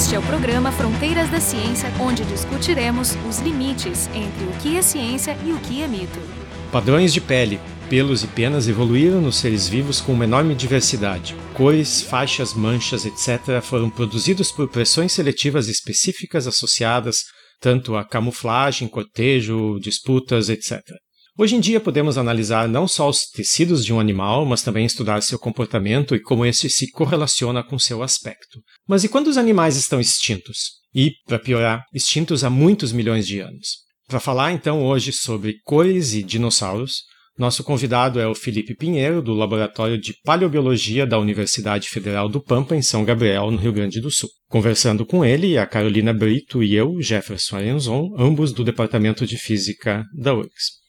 Este é o programa Fronteiras da Ciência, onde discutiremos os limites entre o que é ciência e o que é mito. Padrões de pele, pelos e penas evoluíram nos seres vivos com uma enorme diversidade. Cores, faixas, manchas, etc. foram produzidos por pressões seletivas específicas associadas tanto a camuflagem, cortejo, disputas, etc. Hoje em dia podemos analisar não só os tecidos de um animal, mas também estudar seu comportamento e como este se correlaciona com seu aspecto. Mas e quando os animais estão extintos? E, para piorar, extintos há muitos milhões de anos. Para falar então hoje sobre cores e dinossauros, nosso convidado é o Felipe Pinheiro, do Laboratório de Paleobiologia da Universidade Federal do Pampa, em São Gabriel, no Rio Grande do Sul. Conversando com ele, a Carolina Brito e eu, Jefferson Arenzon, ambos do Departamento de Física da URGS.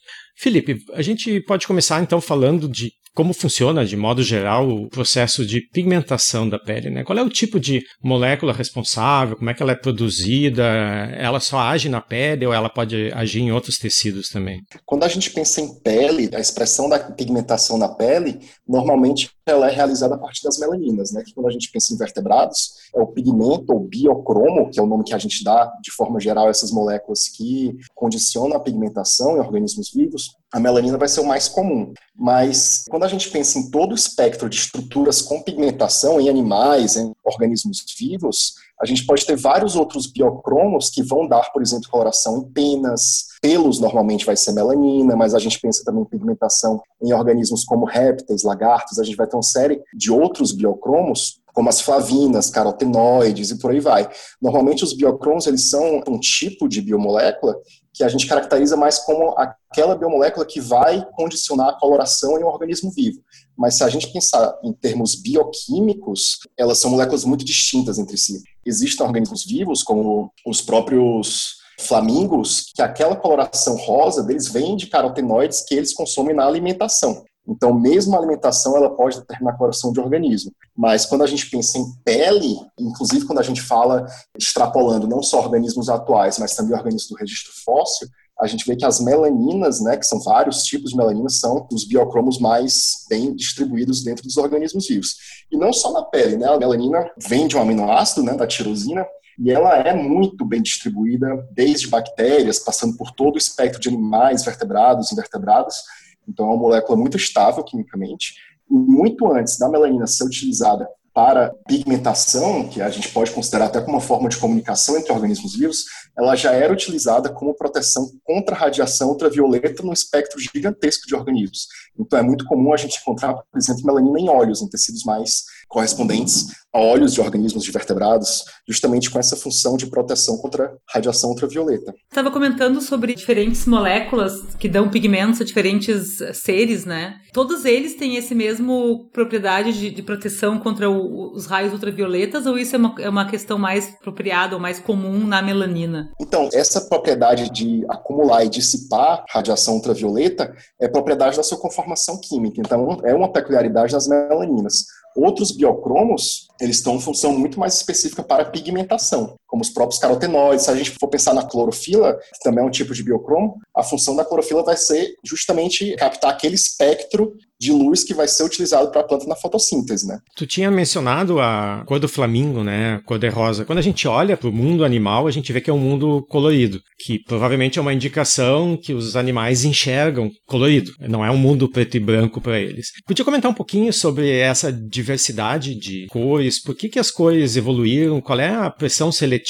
Felipe, a gente pode começar então falando de como funciona, de modo geral, o processo de pigmentação da pele, né? Qual é o tipo de molécula responsável? Como é que ela é produzida? Ela só age na pele ou ela pode agir em outros tecidos também? Quando a gente pensa em pele, a expressão da pigmentação na pele, normalmente ela é realizada a partir das melaninas, né? Que quando a gente pensa em vertebrados, é o pigmento ou biocromo, que é o nome que a gente dá de forma geral a essas moléculas que condicionam a pigmentação em organismos vivos a melanina vai ser o mais comum. Mas quando a gente pensa em todo o espectro de estruturas com pigmentação em animais, em organismos vivos, a gente pode ter vários outros biocromos que vão dar, por exemplo, coloração em penas, pelos normalmente vai ser melanina, mas a gente pensa também em pigmentação em organismos como répteis, lagartos, a gente vai ter uma série de outros biocromos como as flavinas, carotenoides e por aí vai. Normalmente os biocromos eles são um tipo de biomolécula que a gente caracteriza mais como aquela biomolécula que vai condicionar a coloração em um organismo vivo. Mas se a gente pensar em termos bioquímicos, elas são moléculas muito distintas entre si. Existem organismos vivos, como os próprios flamingos, que aquela coloração rosa deles vem de carotenoides que eles consomem na alimentação. Então, mesmo a alimentação, ela pode determinar a coloração de organismo. Mas quando a gente pensa em pele, inclusive quando a gente fala, extrapolando não só organismos atuais, mas também organismos do registro fóssil, a gente vê que as melaninas, né, que são vários tipos de melaninas, são os biocromos mais bem distribuídos dentro dos organismos vivos. E não só na pele, né, a melanina vem de um aminoácido, né, da tirosina, e ela é muito bem distribuída, desde bactérias, passando por todo o espectro de animais, vertebrados, invertebrados, então, é uma molécula muito estável quimicamente. E muito antes da melanina ser utilizada para pigmentação, que a gente pode considerar até como uma forma de comunicação entre organismos vivos, ela já era utilizada como proteção contra a radiação ultravioleta no espectro gigantesco de organismos. Então é muito comum a gente encontrar, por exemplo, melanina em óleos, em tecidos mais correspondentes a óleos de organismos de vertebrados, justamente com essa função de proteção contra radiação ultravioleta. Estava comentando sobre diferentes moléculas que dão pigmentos a diferentes seres, né? Todos eles têm esse mesmo propriedade de, de proteção contra o, os raios ultravioletas ou isso é uma, é uma questão mais apropriada ou mais comum na melanina? Então, essa propriedade de acumular e dissipar radiação ultravioleta é propriedade da sua conformação química. Então, é uma peculiaridade das melaninas. Outros biocromos, eles estão função muito mais específica para pigmentação, como os próprios carotenoides. Se a gente for pensar na clorofila, que também é um tipo de biocromo, a função da clorofila vai ser justamente captar aquele espectro de luz que vai ser utilizado para a planta na fotossíntese, né? Tu tinha mencionado a cor do flamingo, né? A cor de rosa. Quando a gente olha para o mundo animal, a gente vê que é um mundo colorido, que provavelmente é uma indicação que os animais enxergam colorido. Não é um mundo preto e branco para eles. Podia comentar um pouquinho sobre essa diversidade de cores? Por que, que as cores evoluíram? Qual é a pressão seletiva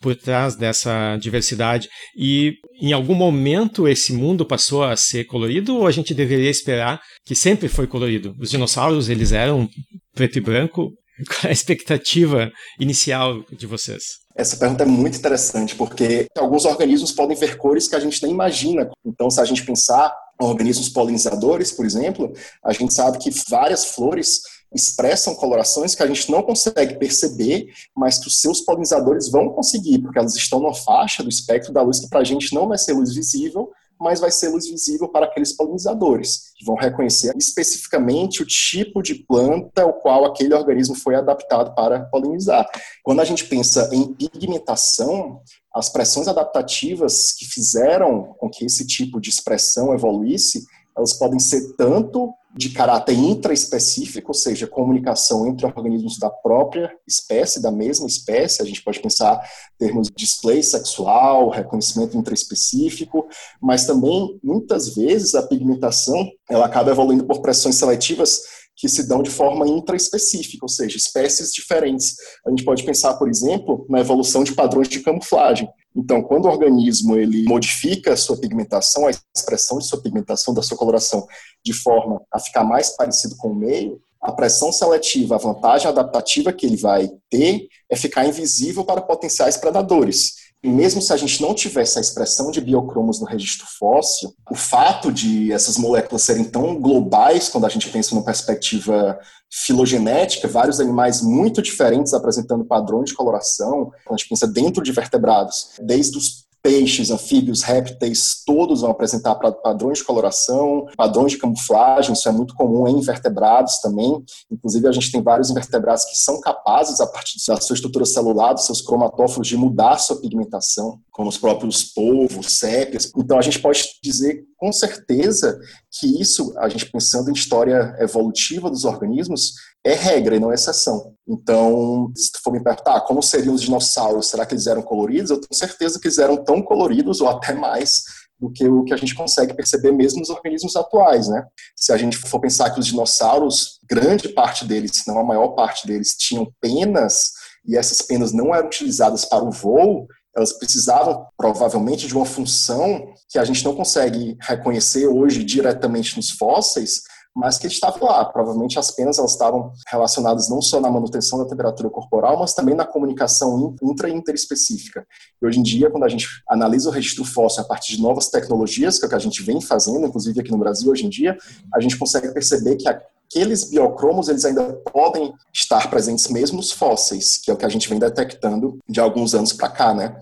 por trás dessa diversidade. E em algum momento esse mundo passou a ser colorido ou a gente deveria esperar que sempre foi colorido? Os dinossauros, eles eram preto e branco? Qual é a expectativa inicial de vocês? Essa pergunta é muito interessante, porque alguns organismos podem ver cores que a gente nem imagina. Então, se a gente pensar organismos polinizadores, por exemplo, a gente sabe que várias flores expressam colorações que a gente não consegue perceber, mas que os seus polinizadores vão conseguir, porque elas estão numa faixa do espectro da luz que para a gente não vai ser luz visível, mas vai ser luz visível para aqueles polinizadores, que vão reconhecer especificamente o tipo de planta o qual aquele organismo foi adaptado para polinizar. Quando a gente pensa em pigmentação, as pressões adaptativas que fizeram com que esse tipo de expressão evoluísse, elas podem ser tanto de caráter intraespecífico, ou seja, comunicação entre organismos da própria espécie, da mesma espécie. A gente pode pensar em termos de display sexual, reconhecimento intraespecífico, mas também, muitas vezes, a pigmentação ela acaba evoluindo por pressões seletivas que se dão de forma intraespecífica, ou seja, espécies diferentes. A gente pode pensar, por exemplo, na evolução de padrões de camuflagem. Então, quando o organismo ele modifica a sua pigmentação, a expressão de sua pigmentação, da sua coloração, de forma a ficar mais parecido com o meio, a pressão seletiva, a vantagem adaptativa que ele vai ter é ficar invisível para potenciais predadores. E mesmo se a gente não tivesse a expressão de biocromos no registro fóssil, o fato de essas moléculas serem tão globais, quando a gente pensa numa perspectiva filogenética, vários animais muito diferentes apresentando padrões de coloração, quando a gente pensa dentro de vertebrados, desde os peixes, anfíbios, répteis, todos vão apresentar padrões de coloração, padrões de camuflagem, isso é muito comum em invertebrados também. Inclusive, a gente tem vários invertebrados que são capazes, a partir da sua estrutura celular, dos seus cromatóforos, de mudar sua pigmentação, como os próprios polvos, sépias. Então, a gente pode dizer com certeza que isso, a gente pensando em história evolutiva dos organismos, é regra e não exceção. Então, se tu for me perguntar ah, como seriam os dinossauros, será que eles eram coloridos? Eu tenho certeza que eles eram tão coloridos ou até mais do que o que a gente consegue perceber mesmo nos organismos atuais, né? Se a gente for pensar que os dinossauros, grande parte deles, se não a maior parte deles, tinham penas e essas penas não eram utilizadas para o voo, elas precisavam provavelmente de uma função que a gente não consegue reconhecer hoje diretamente nos fósseis, mas que estava lá. Provavelmente as penas elas estavam relacionadas não só na manutenção da temperatura corporal, mas também na comunicação intra e interespecífica. E hoje em dia, quando a gente analisa o registro fóssil a partir de novas tecnologias, que é o que a gente vem fazendo, inclusive aqui no Brasil hoje em dia, a gente consegue perceber que aqueles biocromos eles ainda podem estar presentes mesmo nos fósseis, que é o que a gente vem detectando de alguns anos para cá, né?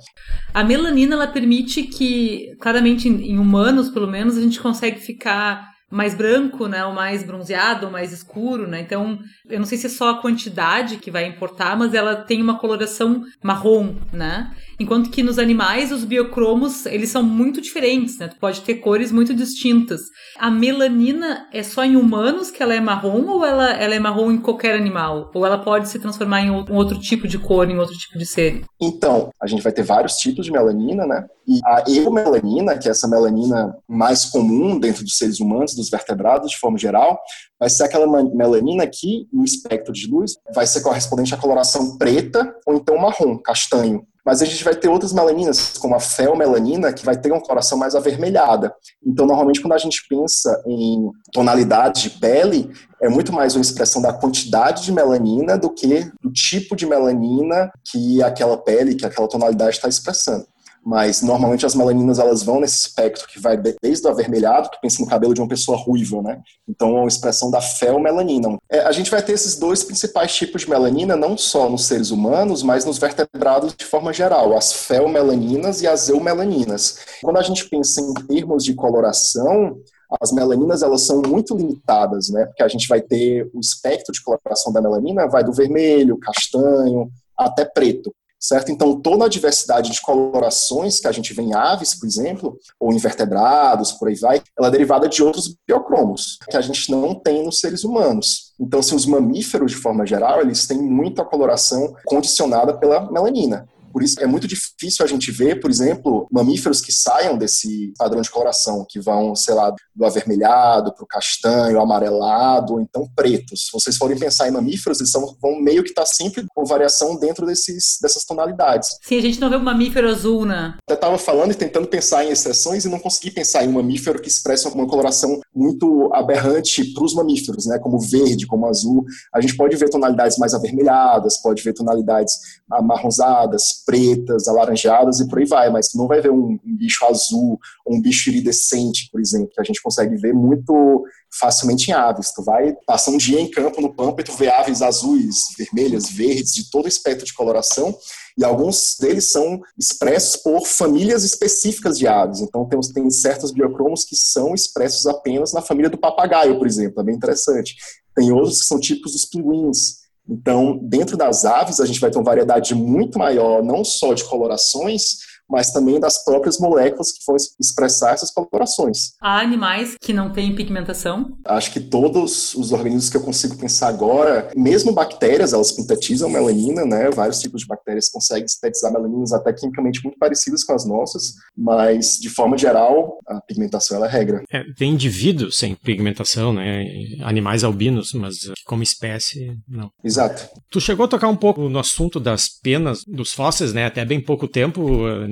A melanina ela permite que, claramente em humanos, pelo menos, a gente consegue ficar mais branco, né, ou mais bronzeado, ou mais escuro, né? Então, eu não sei se é só a quantidade que vai importar, mas ela tem uma coloração marrom, né? Enquanto que nos animais, os biocromos, eles são muito diferentes, né? Tu pode ter cores muito distintas. A melanina é só em humanos que ela é marrom ou ela, ela é marrom em qualquer animal? Ou ela pode se transformar em outro tipo de cor, em outro tipo de ser? Então, a gente vai ter vários tipos de melanina, né? E a eumelanina, que é essa melanina mais comum dentro dos seres humanos, dos vertebrados de forma geral, vai ser aquela melanina que, no espectro de luz, vai ser correspondente à coloração preta ou então marrom, castanho. Mas a gente vai ter outras melaninas, como a felmelanina, que vai ter uma coloração mais avermelhada. Então, normalmente, quando a gente pensa em tonalidade de pele, é muito mais uma expressão da quantidade de melanina do que do tipo de melanina que aquela pele, que aquela tonalidade está expressando mas normalmente as melaninas elas vão nesse espectro que vai desde o avermelhado, que pensa no cabelo de uma pessoa ruiva, né? Então é uma expressão da felmelanina. É, a gente vai ter esses dois principais tipos de melanina, não só nos seres humanos, mas nos vertebrados de forma geral, as felmelaninas e as eumelaninas. Quando a gente pensa em termos de coloração, as melaninas elas são muito limitadas, né? Porque a gente vai ter o espectro de coloração da melanina vai do vermelho, castanho, até preto certo? Então, toda a diversidade de colorações que a gente vê em aves, por exemplo, ou em vertebrados, por aí vai, ela é derivada de outros biocromos, que a gente não tem nos seres humanos. Então, assim, os mamíferos, de forma geral, eles têm muita coloração condicionada pela melanina. Por isso é muito difícil a gente ver, por exemplo, mamíferos que saiam desse padrão de coloração, que vão, sei lá, do avermelhado para o castanho, amarelado, ou então pretos. Se vocês forem pensar em mamíferos, eles são, vão meio que estar tá sempre com variação dentro desses, dessas tonalidades. Sim, a gente não vê um mamífero azul, né? Eu estava falando e tentando pensar em exceções e não consegui pensar em um mamífero que expressa uma coloração muito aberrante para os mamíferos, né? Como verde, como azul. A gente pode ver tonalidades mais avermelhadas, pode ver tonalidades amarronzadas, pretas, alaranjadas e por aí vai, mas não vai ver um, um bicho azul um bicho iridescente, por exemplo, que a gente consegue ver muito facilmente em aves. Tu vai passar um dia em campo no pampa e tu vê aves azuis, vermelhas, verdes, de todo espectro de coloração, e alguns deles são expressos por famílias específicas de aves. Então, tem, tem certos biocromos que são expressos apenas na família do papagaio, por exemplo, é bem interessante. Tem outros que são tipos dos pinguins. Então, dentro das aves, a gente vai ter uma variedade muito maior, não só de colorações, mas também das próprias moléculas que vão expressar essas colorações. Há animais que não têm pigmentação? Acho que todos os organismos que eu consigo pensar agora, mesmo bactérias, elas sintetizam melanina, né? Vários tipos de bactérias conseguem sintetizar melaninas até quimicamente muito parecidas com as nossas, mas de forma geral, a pigmentação é a regra. É, tem indivíduos sem pigmentação, né? Animais albinos, mas como espécie, não. Exato. Tu chegou a tocar um pouco no assunto das penas dos fósseis, né? Até bem pouco tempo,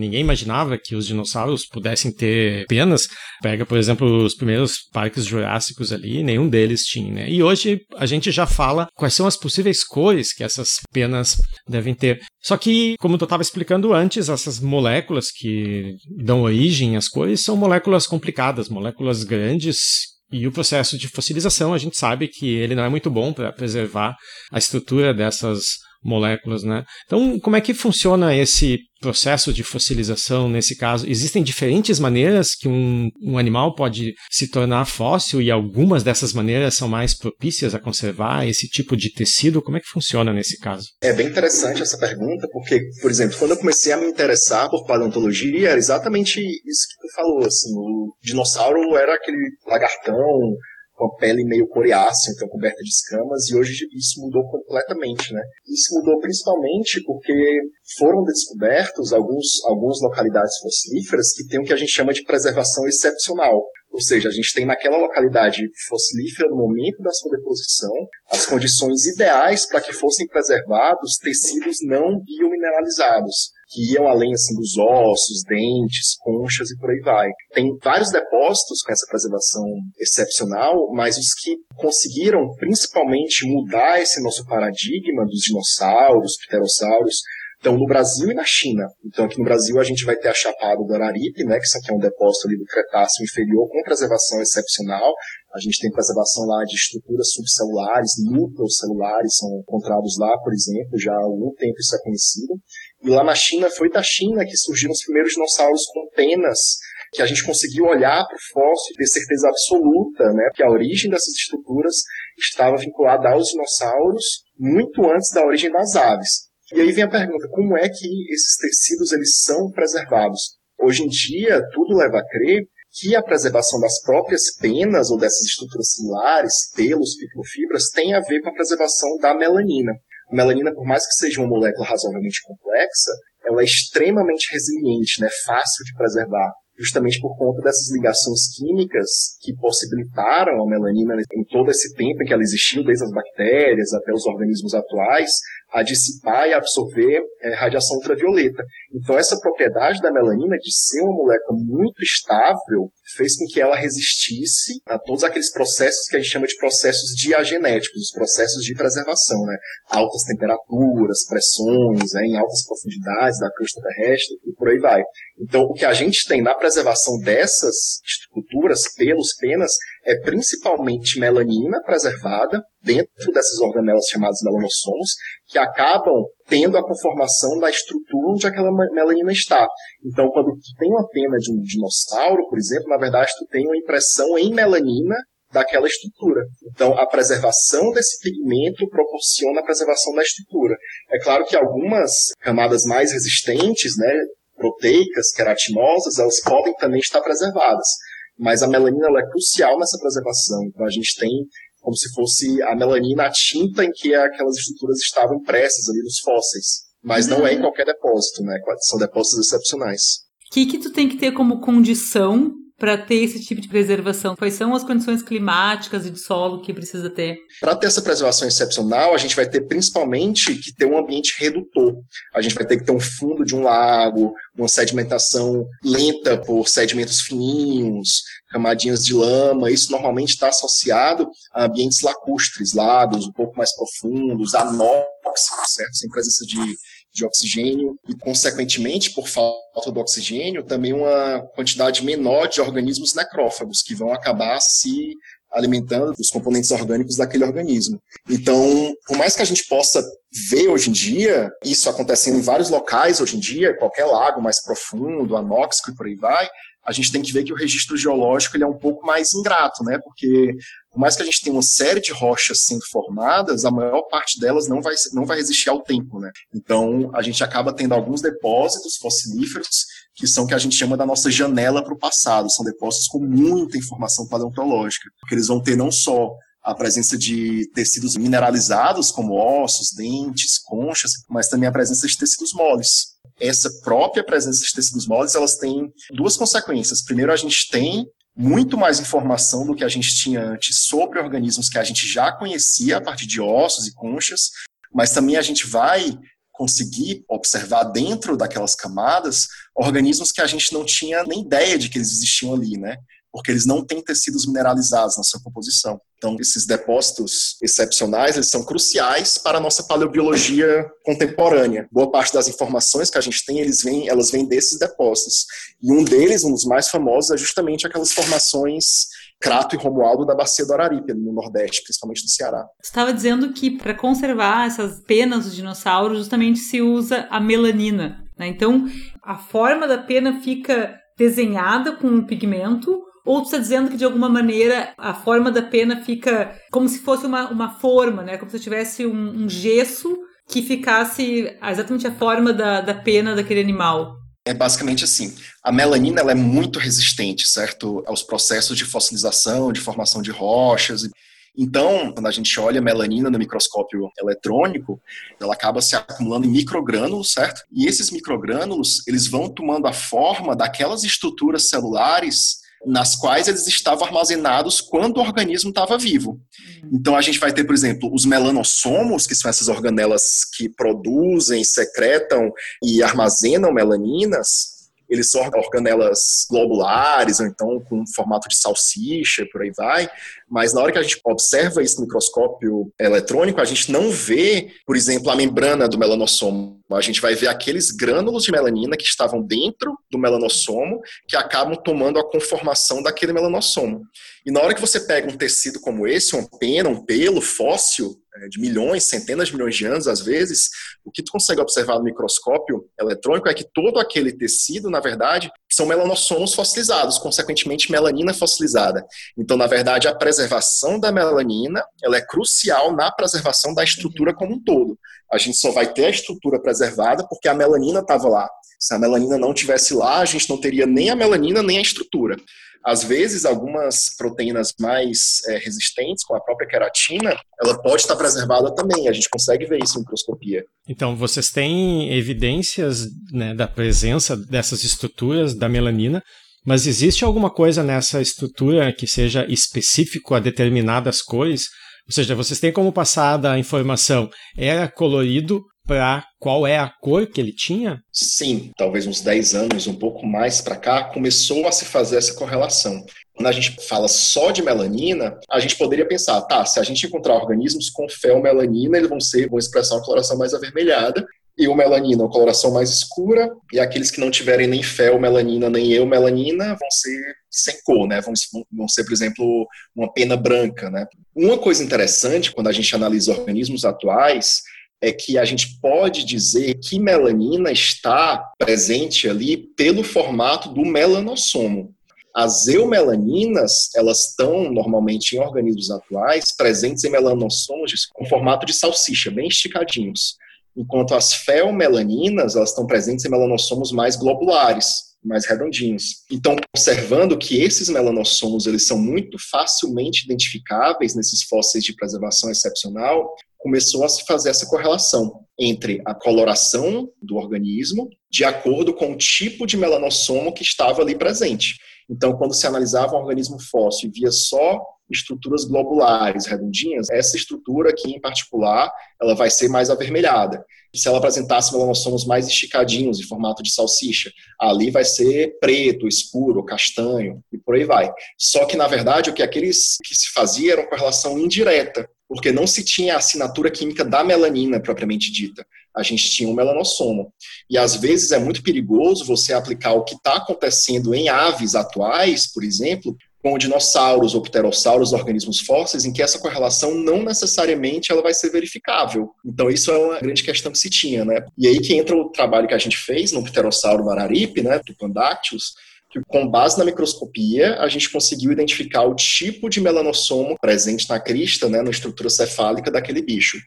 ninguém imaginava que os dinossauros pudessem ter penas. Pega, por exemplo, os primeiros parques jurássicos ali, nenhum deles tinha, né? E hoje a gente já fala quais são as possíveis cores que essas penas devem ter. Só que, como tu estava explicando antes, essas moléculas que dão origem às cores são moléculas complicadas, moléculas grandes e o processo de fossilização, a gente sabe que ele não é muito bom para preservar a estrutura dessas moléculas, né? Então, como é que funciona esse processo de fossilização nesse caso? Existem diferentes maneiras que um, um animal pode se tornar fóssil e algumas dessas maneiras são mais propícias a conservar esse tipo de tecido? Como é que funciona nesse caso? É bem interessante essa pergunta, porque, por exemplo, quando eu comecei a me interessar por paleontologia, era exatamente isso que tu falou, assim, o dinossauro era aquele lagartão com a pele meio coriácea, então coberta de escamas, e hoje isso mudou completamente, né? Isso mudou principalmente porque foram descobertos alguns, algumas localidades fossilíferas que têm o que a gente chama de preservação excepcional. Ou seja, a gente tem naquela localidade fossilífera, no momento da sua deposição, as condições ideais para que fossem preservados tecidos não biomineralizados que iam além assim dos ossos, dentes, conchas e por aí vai. Tem vários depósitos com essa preservação excepcional, mas os que conseguiram principalmente mudar esse nosso paradigma dos dinossauros, pterossauros, estão no Brasil e na China. Então, aqui no Brasil, a gente vai ter a Chapada do Araripe, né, que isso aqui é um depósito ali do Cretáceo inferior com preservação excepcional. A gente tem preservação lá de estruturas subcelulares, núcleos celulares são encontrados lá, por exemplo, já há algum tempo isso é conhecido. E lá na China, foi da China que surgiram os primeiros dinossauros com penas, que a gente conseguiu olhar para o fóssil e ter certeza absoluta, né, que a origem dessas estruturas estava vinculada aos dinossauros muito antes da origem das aves. E aí vem a pergunta, como é que esses tecidos eles são preservados? Hoje em dia, tudo leva a crer que a preservação das próprias penas ou dessas estruturas celulares, pelos, microfibras, tem a ver com a preservação da melanina. A melanina, por mais que seja uma molécula razoavelmente complexa, ela é extremamente resiliente, né, fácil de preservar justamente por conta dessas ligações químicas que possibilitaram a melanina em todo esse tempo em que ela existiu, desde as bactérias até os organismos atuais, a dissipar e absorver é, radiação ultravioleta. Então, essa propriedade da melanina de ser uma molécula muito estável fez com que ela resistisse a todos aqueles processos que a gente chama de processos diagenéticos, os processos de preservação, né? Altas temperaturas, pressões, né? em altas profundidades da crosta terrestre e por aí vai. Então, o que a gente tem na preservação dessas estruturas, pelos, penas, é principalmente melanina preservada dentro dessas organelas chamadas melanossomos, que acabam tendo a conformação da estrutura onde aquela melanina está. Então, quando tu tem uma pena de um dinossauro, por exemplo, na verdade tu tem uma impressão em melanina daquela estrutura. Então, a preservação desse pigmento proporciona a preservação da estrutura. É claro que algumas camadas mais resistentes, né, proteicas, queratinosas, elas podem também estar preservadas. Mas a melanina é crucial nessa preservação. Então, a gente tem como se fosse a melanina, a tinta em que aquelas estruturas estavam impressas ali nos fósseis. Mas uhum. não é em uhum. qualquer depósito, né? São depósitos excepcionais. O que, que tu tem que ter como condição para ter esse tipo de preservação? Quais são as condições climáticas e de solo que precisa ter? Para ter essa preservação excepcional, a gente vai ter principalmente que ter um ambiente redutor. A gente vai ter que ter um fundo de um lago, uma sedimentação lenta por sedimentos fininhos, camadinhas de lama. Isso normalmente está associado a ambientes lacustres, lagos um pouco mais profundos, anóxicos, certo? Sem presença de de oxigênio e, consequentemente, por falta do oxigênio, também uma quantidade menor de organismos necrófagos que vão acabar se alimentando dos componentes orgânicos daquele organismo. Então, por mais que a gente possa ver hoje em dia isso acontecendo em vários locais hoje em dia, qualquer lago mais profundo, anóxico e por aí vai, a gente tem que ver que o registro geológico ele é um pouco mais ingrato, né? Porque por mais que a gente tenha uma série de rochas sendo formadas, a maior parte delas não vai, não vai resistir ao tempo, né? Então, a gente acaba tendo alguns depósitos fossilíferos que são que a gente chama da nossa janela para o passado. São depósitos com muita informação paleontológica, porque eles vão ter não só a presença de tecidos mineralizados, como ossos, dentes, conchas, mas também a presença de tecidos moles. Essa própria presença de tecidos moles, elas têm duas consequências. Primeiro, a gente tem muito mais informação do que a gente tinha antes sobre organismos que a gente já conhecia a partir de ossos e conchas, mas também a gente vai conseguir observar dentro daquelas camadas organismos que a gente não tinha nem ideia de que eles existiam ali, né? Porque eles não têm tecidos mineralizados na sua composição. Então, esses depósitos excepcionais, eles são cruciais para a nossa paleobiologia contemporânea. Boa parte das informações que a gente tem, eles vêm, elas vêm desses depósitos. E um deles, um dos mais famosos, é justamente aquelas formações Crato e Romualdo da Bacia do Araripe, no Nordeste, principalmente do Ceará. Você estava dizendo que para conservar essas penas dos dinossauros, justamente se usa a melanina. Né? Então, a forma da pena fica desenhada com um pigmento, ou tu está dizendo que de alguma maneira a forma da pena fica como se fosse uma, uma forma, né? Como se tivesse um, um gesso que ficasse exatamente a forma da, da pena daquele animal. É basicamente assim. A melanina ela é muito resistente, certo, aos processos de fossilização, de formação de rochas. Então, quando a gente olha a melanina no microscópio eletrônico, ela acaba se acumulando em microgrânulos, certo? E esses microgrânulos, eles vão tomando a forma daquelas estruturas celulares nas quais eles estavam armazenados quando o organismo estava vivo. Uhum. Então a gente vai ter, por exemplo, os melanossomos, que são essas organelas que produzem, secretam e armazenam melaninas, eles são organelas globulares, ou então com formato de salsicha, por aí vai. Mas na hora que a gente observa isso no microscópio eletrônico, a gente não vê, por exemplo, a membrana do melanossomo. A gente vai ver aqueles grânulos de melanina que estavam dentro do melanossomo, que acabam tomando a conformação daquele melanossomo. E na hora que você pega um tecido como esse, uma pena, um pelo fóssil, de milhões, centenas de milhões de anos, às vezes, o que tu consegue observar no microscópio eletrônico é que todo aquele tecido, na verdade, são melanossomos fossilizados, consequentemente melanina fossilizada. Então, na verdade, a preservação da melanina, ela é crucial na preservação da estrutura como um todo. A gente só vai ter a estrutura preservada porque a melanina estava lá. Se a melanina não tivesse lá, a gente não teria nem a melanina nem a estrutura. Às vezes, algumas proteínas mais é, resistentes, com a própria queratina, ela pode estar preservada também. A gente consegue ver isso em microscopia. Então, vocês têm evidências né, da presença dessas estruturas da melanina, mas existe alguma coisa nessa estrutura que seja específico a determinadas cores? Ou seja, vocês têm como passar da informação era colorido para qual é a cor que ele tinha? Sim, talvez uns 10 anos, um pouco mais para cá, começou a se fazer essa correlação. Quando a gente fala só de melanina, a gente poderia pensar, tá, se a gente encontrar organismos com fel-melanina, eles vão ser, vão expressar uma coloração mais avermelhada, e o melanina, uma coloração mais escura, e aqueles que não tiverem nem fel-melanina nem eu-melanina vão ser sem cor, né? Vão, vão ser, por exemplo, uma pena branca, né? Uma coisa interessante quando a gente analisa organismos atuais é que a gente pode dizer que melanina está presente ali pelo formato do melanossomo. As eumelaninas, elas estão normalmente em organismos atuais presentes em melanossomos com formato de salsicha, bem esticadinhos. Enquanto as felmelaninas, elas estão presentes em melanossomos mais globulares, mais redondinhos. Então, observando que esses melanossomos eles são muito facilmente identificáveis nesses fósseis de preservação excepcional, começou a se fazer essa correlação entre a coloração do organismo de acordo com o tipo de melanossomo que estava ali presente. Então, quando se analisava um organismo fóssil e via só estruturas globulares redondinhas, essa estrutura aqui em particular, ela vai ser mais avermelhada. Se ela apresentasse melanossomos mais esticadinhos, em formato de salsicha, ali vai ser preto, escuro, castanho e por aí vai. Só que, na verdade, o que aqueles que se fazia era uma correlação indireta porque não se tinha a assinatura química da melanina propriamente dita. A gente tinha um melanossomo. E às vezes é muito perigoso você aplicar o que está acontecendo em aves atuais, por exemplo, com dinossauros ou pterossauros, organismos fósseis, em que essa correlação não necessariamente ela vai ser verificável. Então isso é uma grande questão que se tinha, né? E aí que entra o trabalho que a gente fez no pterossauro Araripe, né, do Pandactyls, que com base na microscopia a gente conseguiu identificar o tipo de melanossomo presente na crista, né, na estrutura cefálica daquele bicho.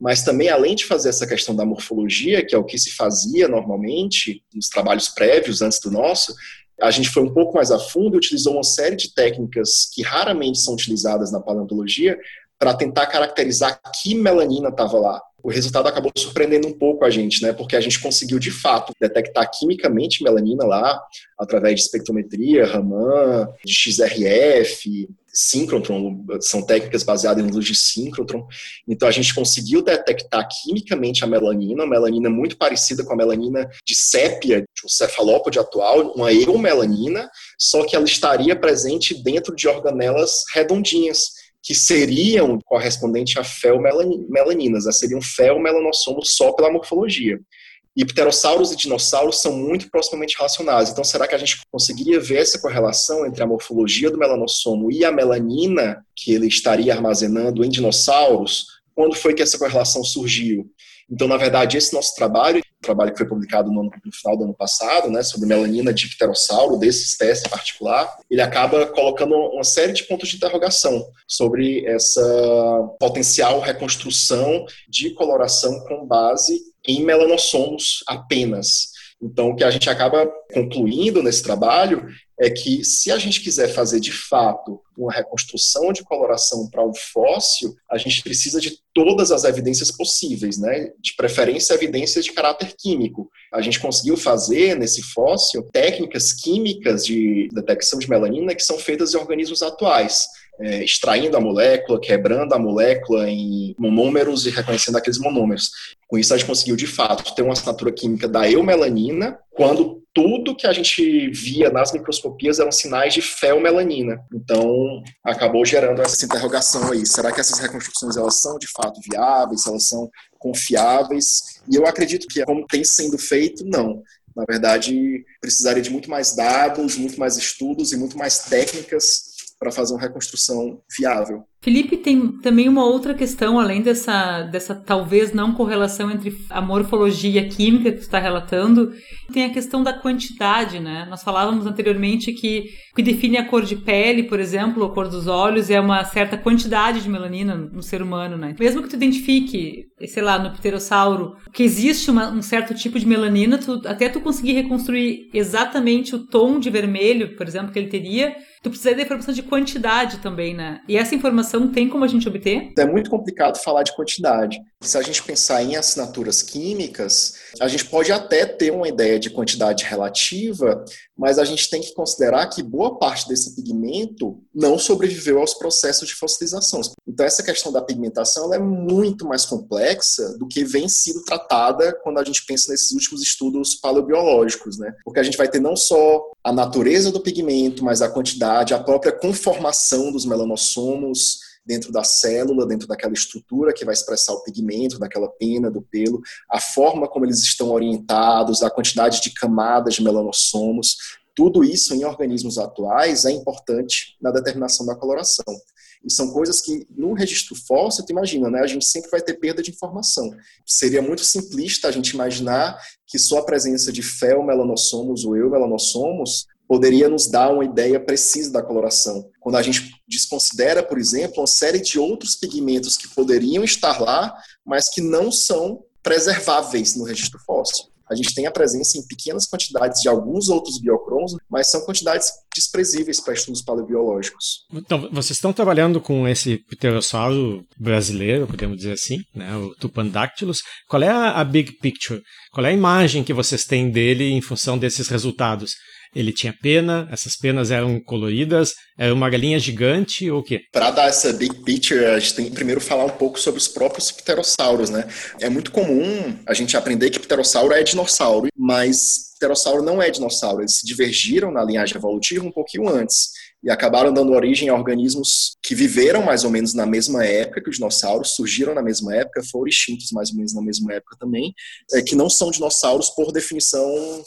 Mas também, além de fazer essa questão da morfologia, que é o que se fazia normalmente nos trabalhos prévios antes do nosso, a gente foi um pouco mais a fundo e utilizou uma série de técnicas que raramente são utilizadas na paleontologia para tentar caracterizar que melanina estava lá o resultado acabou surpreendendo um pouco a gente, né? Porque a gente conseguiu de fato detectar quimicamente melanina lá através de espectrometria, Raman, de XRF, síncrotron, são técnicas baseadas em luz de síncrotron. Então a gente conseguiu detectar quimicamente a melanina, uma melanina muito parecida com a melanina de sépia, de um cefalópode atual, uma eumelanina, só que ela estaria presente dentro de organelas redondinhas que seriam correspondentes a felmelaninas, né? seriam felmelanossomos só pela morfologia. E pterossauros e dinossauros são muito proximamente relacionados. Então, será que a gente conseguiria ver essa correlação entre a morfologia do melanossomo e a melanina que ele estaria armazenando em dinossauros? Quando foi que essa correlação surgiu? Então, na verdade, esse nosso trabalho, trabalho que foi publicado no, no, final do ano passado, né, sobre melanina de pterossauro, dessa espécie particular, ele acaba colocando uma série de pontos de interrogação sobre essa potencial reconstrução de coloração com base em melanossomos apenas. Então, o que a gente acaba concluindo nesse trabalho é que se a gente quiser fazer de fato uma reconstrução de coloração para um fóssil, a gente precisa de todas as evidências possíveis, né? De preferência evidências de caráter químico. A gente conseguiu fazer nesse fóssil técnicas químicas de detecção de melanina que são feitas em organismos atuais é, extraindo a molécula, quebrando a molécula em monômeros e reconhecendo aqueles monômeros. Com isso, a gente conseguiu, de fato, ter uma assinatura química da eumelanina, quando tudo que a gente via nas microscopias eram sinais de felmelanina. Então, acabou gerando essa interrogação aí. Será que essas reconstruções elas são, de fato, viáveis? Elas são confiáveis? E eu acredito que, como tem sendo feito, não. Na verdade, precisaria de muito mais dados, muito mais estudos e muito mais técnicas para fazer uma reconstrução viável. Felipe, tem também uma outra questão, além dessa, dessa talvez não correlação entre a morfologia química que está relatando, tem a questão da quantidade, né? Nós falávamos anteriormente que o que define a cor de pele, por exemplo, a cor dos olhos, é uma certa quantidade de melanina no ser humano, né? Mesmo que tu identifique, sei lá, no pterossauro, que existe uma, um certo tipo de melanina, tu, até tu conseguir reconstruir exatamente o tom de vermelho, por exemplo, que ele teria, tu precisa da informação de quantidade também, né? E essa informação tem como a gente obter? É muito complicado falar de quantidade. Se a gente pensar em assinaturas químicas, a gente pode até ter uma ideia de quantidade relativa, mas a gente tem que considerar que boa parte desse pigmento não sobreviveu aos processos de fossilização. Então, essa questão da pigmentação é muito mais complexa do que vem sido tratada quando a gente pensa nesses últimos estudos paleobiológicos, né? Porque a gente vai ter não só a natureza do pigmento, mas a quantidade, a própria conformação dos melanossomos, dentro da célula, dentro daquela estrutura que vai expressar o pigmento, daquela pena do pelo, a forma como eles estão orientados, a quantidade de camadas de melanossomos, tudo isso em organismos atuais é importante na determinação da coloração. E são coisas que no registro fóssil, tu imagina, né? A gente sempre vai ter perda de informação. Seria muito simplista a gente imaginar que só a presença de fel melanossomos ou eu melanossomos poderia nos dar uma ideia precisa da coloração. Quando a gente desconsidera, por exemplo, uma série de outros pigmentos que poderiam estar lá, mas que não são preserváveis no registro fóssil. A gente tem a presença em pequenas quantidades de alguns outros biocromos, mas são quantidades desprezíveis para estudos paleobiológicos. Então, vocês estão trabalhando com esse pterossauro brasileiro, podemos dizer assim, né, o Tupandactylus. Qual é a, a big picture? Qual é a imagem que vocês têm dele em função desses resultados? Ele tinha pena, essas penas eram coloridas, era uma galinha gigante ou o quê? Para dar essa big picture, a gente tem que primeiro falar um pouco sobre os próprios pterossauros, né? É muito comum a gente aprender que pterossauro é dinossauro, mas pterossauro não é dinossauro, eles se divergiram na linhagem evolutiva um pouquinho antes e acabaram dando origem a organismos que viveram mais ou menos na mesma época que os dinossauros, surgiram na mesma época, foram extintos mais ou menos na mesma época também, é, que não são dinossauros por definição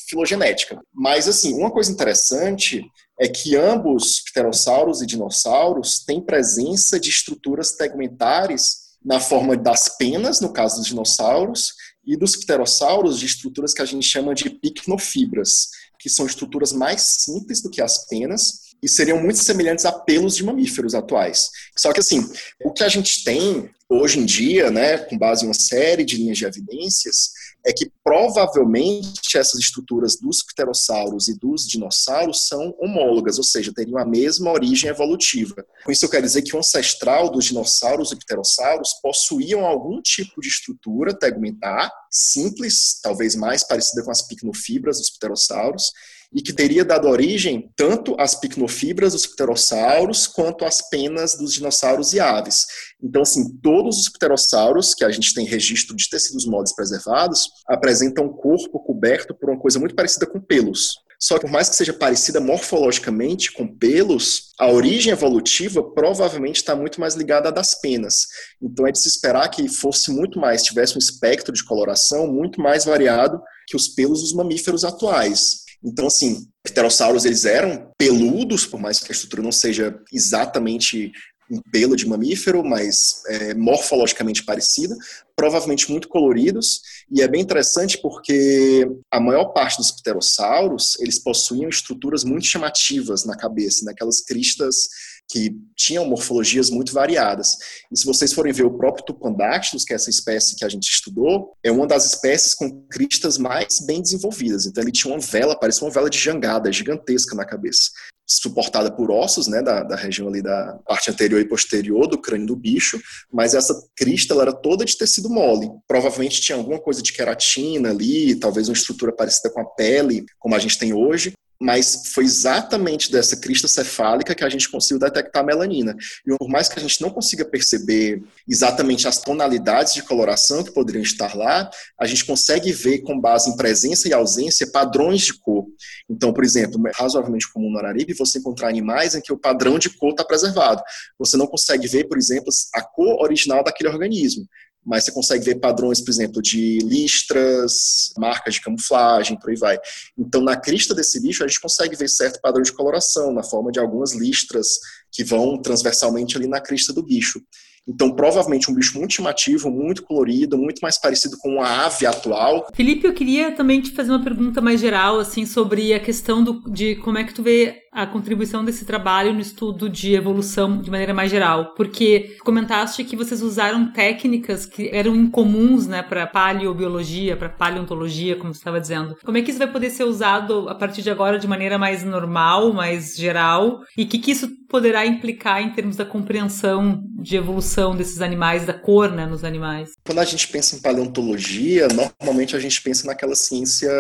filogenética. Mas, assim, uma coisa interessante é que ambos, pterossauros e dinossauros, têm presença de estruturas tegmentares na forma das penas, no caso dos dinossauros, e dos pterossauros, de estruturas que a gente chama de picnofibras que são estruturas mais simples do que as penas e seriam muito semelhantes a pelos de mamíferos atuais. Só que assim, o que a gente tem hoje em dia, né, com base em uma série de linhas de evidências, é que provavelmente essas estruturas dos pterossauros e dos dinossauros são homólogas, ou seja, teriam a mesma origem evolutiva. Com isso eu quero dizer que o ancestral dos dinossauros e pterossauros possuíam algum tipo de estrutura tegumentar, simples, talvez mais parecida com as picnofibras dos pterossauros, e que teria dado origem tanto às picnofibras dos pterossauros quanto às penas dos dinossauros e aves. Então, assim, todos os pterossauros que a gente tem registro de tecidos moles preservados apresentam um corpo coberto por uma coisa muito parecida com pelos. Só que por mais que seja parecida morfologicamente com pelos, a origem evolutiva provavelmente está muito mais ligada à das penas. Então é de se esperar que fosse muito mais, tivesse um espectro de coloração muito mais variado que os pelos dos mamíferos atuais. Então, assim, pterossauros eles eram peludos, por mais que a estrutura não seja exatamente um pelo de mamífero, mas é, morfologicamente parecida, provavelmente muito coloridos, e é bem interessante porque a maior parte dos pterossauros, eles possuíam estruturas muito chamativas na cabeça, naquelas cristas que tinham morfologias muito variadas. E se vocês forem ver o próprio Tupandactylus, que é essa espécie que a gente estudou, é uma das espécies com cristas mais bem desenvolvidas. Então ele tinha uma vela, parecia uma vela de jangada gigantesca na cabeça, suportada por ossos, né, da, da região ali da parte anterior e posterior do crânio do bicho, mas essa crista ela era toda de tecido mole. Provavelmente tinha alguma coisa de queratina ali, talvez uma estrutura parecida com a pele, como a gente tem hoje, mas foi exatamente dessa crista cefálica que a gente conseguiu detectar melanina. E por mais que a gente não consiga perceber exatamente as tonalidades de coloração que poderiam estar lá, a gente consegue ver com base em presença e ausência padrões de cor. Então, por exemplo, é razoavelmente comum no Araripe você encontrar animais em que o padrão de cor está preservado. Você não consegue ver, por exemplo, a cor original daquele organismo mas você consegue ver padrões, por exemplo, de listras, marcas de camuflagem, por aí vai. Então, na crista desse bicho, a gente consegue ver certo padrão de coloração, na forma de algumas listras que vão transversalmente ali na crista do bicho. Então, provavelmente um bicho muito chamativo, muito colorido, muito mais parecido com uma ave atual. Felipe, eu queria também te fazer uma pergunta mais geral, assim, sobre a questão do, de como é que tu vê a contribuição desse trabalho no estudo de evolução de maneira mais geral, porque comentaste que vocês usaram técnicas que eram incomuns, né, para paleobiologia, para paleontologia, como você estava dizendo. Como é que isso vai poder ser usado a partir de agora de maneira mais normal, mais geral, e que, que isso poderá implicar em termos da compreensão de evolução desses animais, da cor, né, nos animais? Quando a gente pensa em paleontologia, normalmente a gente pensa naquela ciência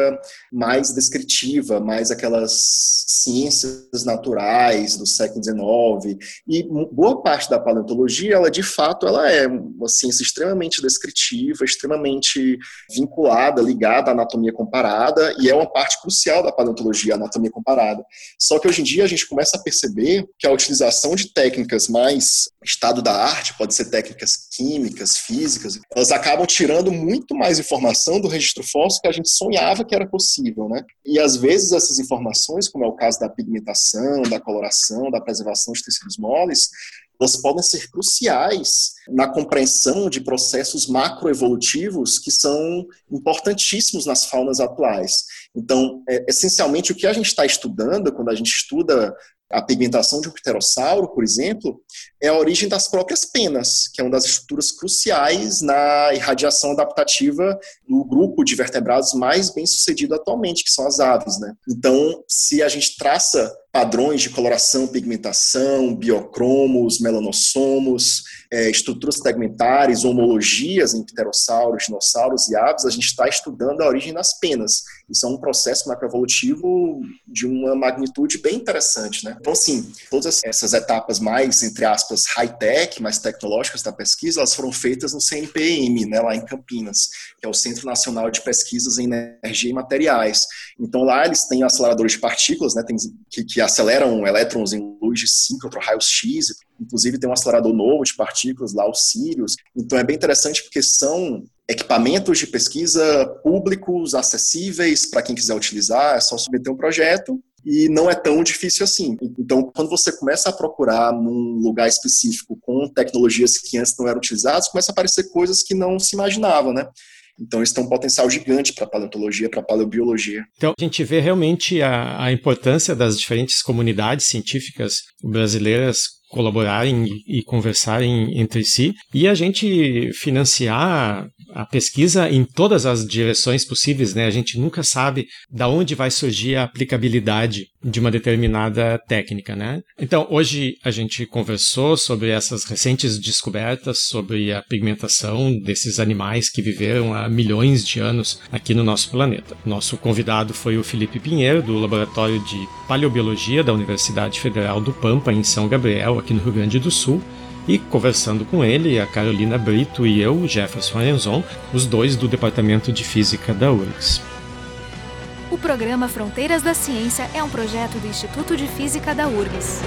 mais descritiva, mais aquelas ciências naturais do século XIX e boa parte da paleontologia, ela de fato ela é uma ciência extremamente descritiva, extremamente vinculada, ligada à anatomia comparada e é uma parte crucial da paleontologia, a anatomia comparada. Só que hoje em dia a gente começa a perceber que a utilização de técnicas mais estado da arte, pode ser técnicas químicas, físicas, elas acabam tirando muito mais informação do registro fóssil que a gente sonhava que era possível, né? E às vezes essas informações, como é o caso da pigmentação, da coloração, da preservação de tecidos moles, elas podem ser cruciais na compreensão de processos macroevolutivos que são importantíssimos nas faunas atuais. Então, é, essencialmente, o que a gente está estudando quando a gente estuda a pigmentação de um pterossauro, por exemplo, é a origem das próprias penas, que é uma das estruturas cruciais na irradiação adaptativa do grupo de vertebrados mais bem sucedido atualmente, que são as aves. Né? Então, se a gente traça padrões de coloração, pigmentação, biocromos, melanossomos, é, estruturas segmentares, homologias em pterossauros, dinossauros e aves, a gente está estudando a origem das penas. Isso é um processo macroevolutivo de uma magnitude bem interessante. Né? Então, assim, todas essas etapas mais, entre aspas, high-tech, mais tecnológicas da pesquisa, elas foram feitas no CNPM, né, lá em Campinas, que é o Centro Nacional de Pesquisas em Energia e Materiais. Então, lá eles têm aceleradores de partículas, né, tem, que, aceleram elétrons em luz de síncrotron, raios X, inclusive tem um acelerador novo de partículas lá, o Sirius. Então é bem interessante porque são equipamentos de pesquisa públicos, acessíveis para quem quiser utilizar, é só submeter um projeto e não é tão difícil assim. Então, quando você começa a procurar num lugar específico com tecnologias que antes não eram utilizadas, começa a aparecer coisas que não se imaginava, né? Então isso tem um potencial gigante para a paleontologia, para a paleobiologia. Então a gente vê realmente a, a importância das diferentes comunidades científicas brasileiras colaborarem e conversarem entre si e a gente financiar a pesquisa em todas as direções possíveis, né? A gente nunca sabe da onde vai surgir a aplicabilidade de uma determinada técnica, né? Então, hoje a gente conversou sobre essas recentes descobertas sobre a pigmentação desses animais que viveram há milhões de anos aqui no nosso planeta. Nosso convidado foi o Felipe Pinheiro, do Laboratório de Paleobiologia da Universidade Federal do Pampa, em São Gabriel, aqui no Rio Grande do Sul. E conversando com ele, a Carolina Brito e eu, Jefferson Arenzon, os dois do Departamento de Física da URGS. O programa Fronteiras da Ciência é um projeto do Instituto de Física da URGS.